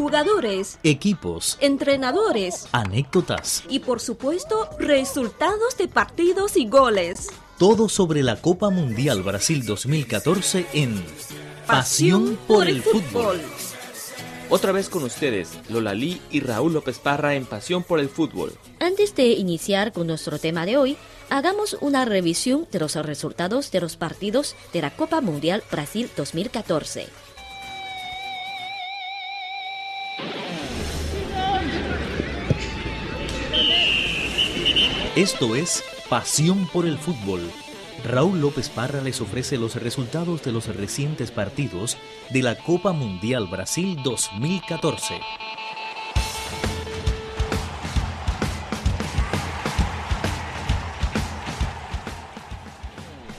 jugadores, equipos, entrenadores anécdotas, y por supuesto resultados de partidos y goles. todo sobre la Copa Mundial Brasil 2014 en Pasión por el Fútbol. Otra vez con ustedes, Lola Lee y Raúl López Parra en Pasión por el Fútbol. Antes de iniciar con nuestro tema de hoy, hagamos una revisión de los resultados de los partidos de la Copa Mundial Brasil 2014. Esto es Pasión por el Fútbol. Raúl López Parra les ofrece los resultados de los recientes partidos de la Copa Mundial Brasil 2014.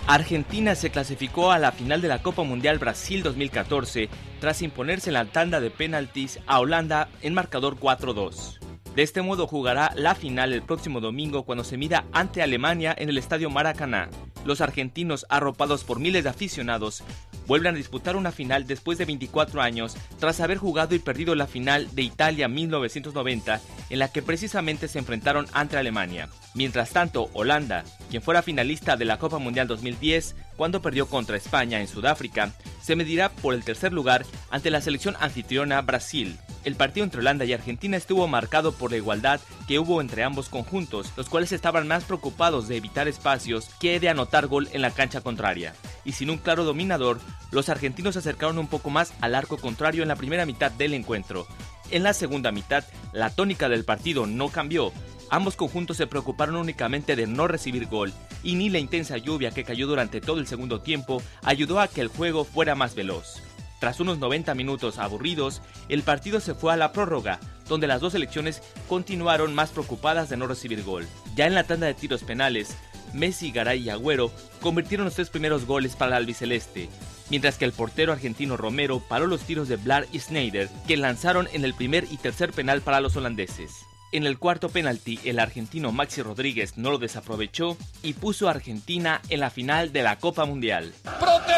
Argentina se clasificó a la final de la Copa Mundial Brasil 2014 tras imponerse en la tanda de penaltis a Holanda en marcador 4-2. De este modo jugará la final el próximo domingo cuando se mida ante Alemania en el Estadio Maracaná. Los argentinos, arropados por miles de aficionados, vuelven a disputar una final después de 24 años tras haber jugado y perdido la final de Italia 1990 en la que precisamente se enfrentaron ante Alemania. Mientras tanto, Holanda, quien fuera finalista de la Copa Mundial 2010 cuando perdió contra España en Sudáfrica, se medirá por el tercer lugar ante la selección anfitriona Brasil. El partido entre Holanda y Argentina estuvo marcado por la igualdad que hubo entre ambos conjuntos, los cuales estaban más preocupados de evitar espacios que de anotar gol en la cancha contraria. Y sin un claro dominador, los argentinos se acercaron un poco más al arco contrario en la primera mitad del encuentro. En la segunda mitad, la tónica del partido no cambió. Ambos conjuntos se preocuparon únicamente de no recibir gol, y ni la intensa lluvia que cayó durante todo el segundo tiempo ayudó a que el juego fuera más veloz. Tras unos 90 minutos aburridos, el partido se fue a la prórroga, donde las dos selecciones continuaron más preocupadas de no recibir gol. Ya en la tanda de tiros penales, Messi, Garay y Agüero convirtieron los tres primeros goles para el albiceleste, mientras que el portero argentino Romero paró los tiros de Blar y Snyder, que lanzaron en el primer y tercer penal para los holandeses. En el cuarto penalti, el argentino Maxi Rodríguez no lo desaprovechó y puso a Argentina en la final de la Copa Mundial.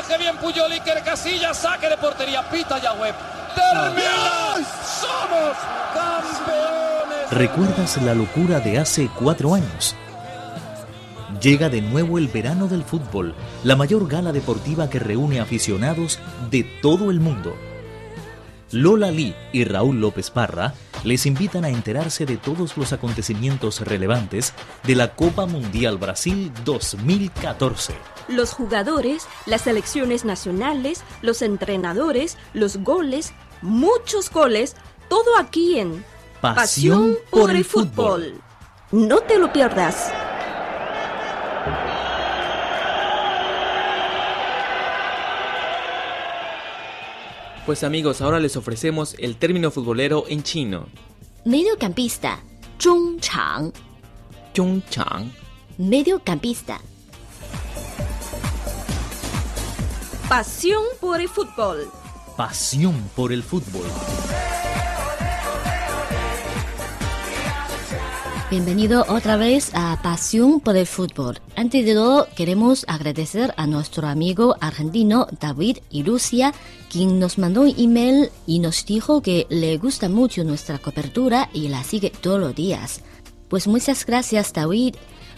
Protege bien Puyol Iker Casillas, saque de portería, pita Yahweh. ¡Termina! ¡Somos campeones! ¿Recuerdas la locura de hace cuatro años? Llega de nuevo el verano del fútbol, la mayor gala deportiva que reúne aficionados de todo el mundo. Lola Lee y Raúl López Parra les invitan a enterarse de todos los acontecimientos relevantes de la Copa Mundial Brasil 2014. Los jugadores, las selecciones nacionales, los entrenadores, los goles, muchos goles, todo aquí en Pasión por el fútbol. No te lo pierdas. Pues amigos, ahora les ofrecemos el término futbolero en chino. Mediocampista, 中场 Chongchang. Mediocampista. Pasión por el fútbol. Pasión por el fútbol. Bienvenido otra vez a Pasión por el Fútbol. Antes de todo, queremos agradecer a nuestro amigo argentino David y Lucia, quien nos mandó un email y nos dijo que le gusta mucho nuestra cobertura y la sigue todos los días. Pues muchas gracias David.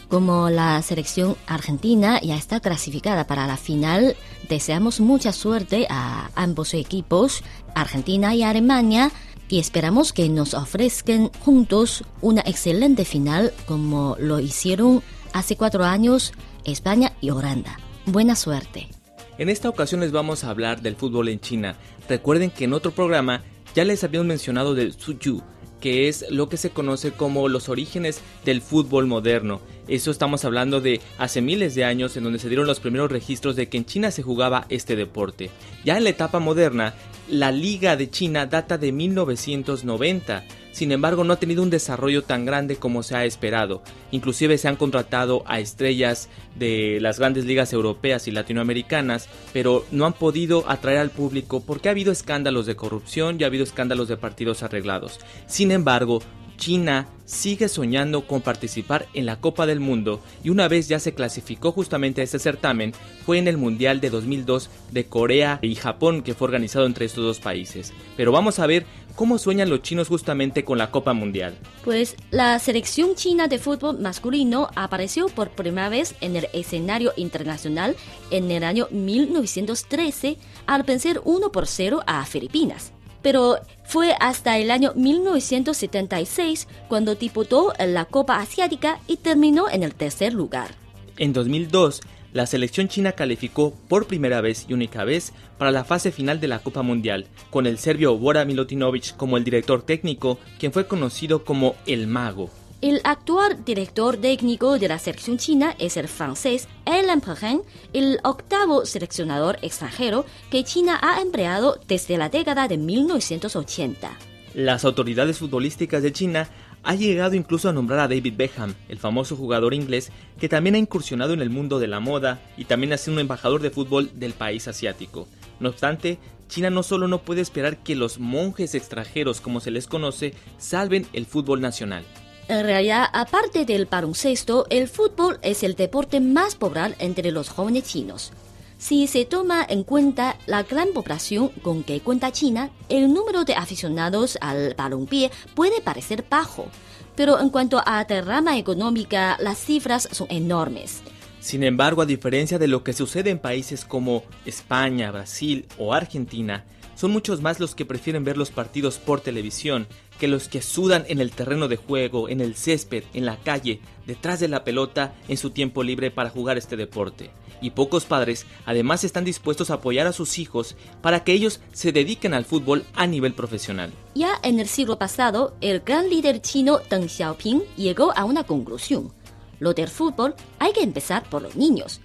Como la selección argentina ya está clasificada para la final, deseamos mucha suerte a ambos equipos, Argentina y Alemania, y esperamos que nos ofrezcan juntos una excelente final como lo hicieron hace cuatro años España y Holanda. Buena suerte. En esta ocasión les vamos a hablar del fútbol en China. Recuerden que en otro programa ya les habíamos mencionado del Suzhou, que es lo que se conoce como los orígenes del fútbol moderno. Eso estamos hablando de hace miles de años en donde se dieron los primeros registros de que en China se jugaba este deporte. Ya en la etapa moderna, la Liga de China data de 1990. Sin embargo, no ha tenido un desarrollo tan grande como se ha esperado. Inclusive se han contratado a estrellas de las grandes ligas europeas y latinoamericanas, pero no han podido atraer al público porque ha habido escándalos de corrupción y ha habido escándalos de partidos arreglados. Sin embargo, China sigue soñando con participar en la Copa del Mundo y una vez ya se clasificó justamente a este certamen fue en el Mundial de 2002 de Corea y Japón que fue organizado entre estos dos países. Pero vamos a ver cómo sueñan los chinos justamente con la Copa Mundial. Pues la selección china de fútbol masculino apareció por primera vez en el escenario internacional en el año 1913 al vencer 1 por 0 a Filipinas pero fue hasta el año 1976 cuando disputó la Copa Asiática y terminó en el tercer lugar. En 2002, la selección china calificó por primera vez y única vez para la fase final de la Copa Mundial, con el serbio Bora Milutinovic como el director técnico, quien fue conocido como el Mago. El actual director técnico de la selección china es el francés Alain Perrin, el octavo seleccionador extranjero que China ha empleado desde la década de 1980. Las autoridades futbolísticas de China han llegado incluso a nombrar a David Beckham, el famoso jugador inglés que también ha incursionado en el mundo de la moda y también ha sido un embajador de fútbol del país asiático. No obstante, China no solo no puede esperar que los monjes extranjeros, como se les conoce, salven el fútbol nacional. En realidad, aparte del baloncesto, el fútbol es el deporte más popular entre los jóvenes chinos. Si se toma en cuenta la gran población con que cuenta China, el número de aficionados al balonpié puede parecer bajo, pero en cuanto a derrama económica, las cifras son enormes. Sin embargo, a diferencia de lo que sucede en países como España, Brasil o Argentina, son muchos más los que prefieren ver los partidos por televisión que los que sudan en el terreno de juego, en el césped, en la calle, detrás de la pelota, en su tiempo libre para jugar este deporte. Y pocos padres además están dispuestos a apoyar a sus hijos para que ellos se dediquen al fútbol a nivel profesional. Ya en el siglo pasado, el gran líder chino Deng Xiaoping llegó a una conclusión. Lo del fútbol hay que empezar por los niños.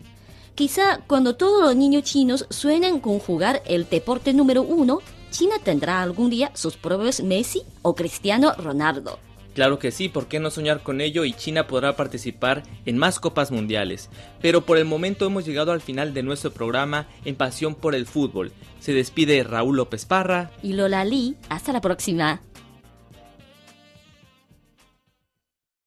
Quizá cuando todos los niños chinos sueñen con jugar el deporte número uno, China tendrá algún día sus propios Messi o Cristiano Ronaldo. Claro que sí, ¿por qué no soñar con ello? Y China podrá participar en más copas mundiales. Pero por el momento hemos llegado al final de nuestro programa en Pasión por el Fútbol. Se despide Raúl López Parra y Lola Lee. Hasta la próxima.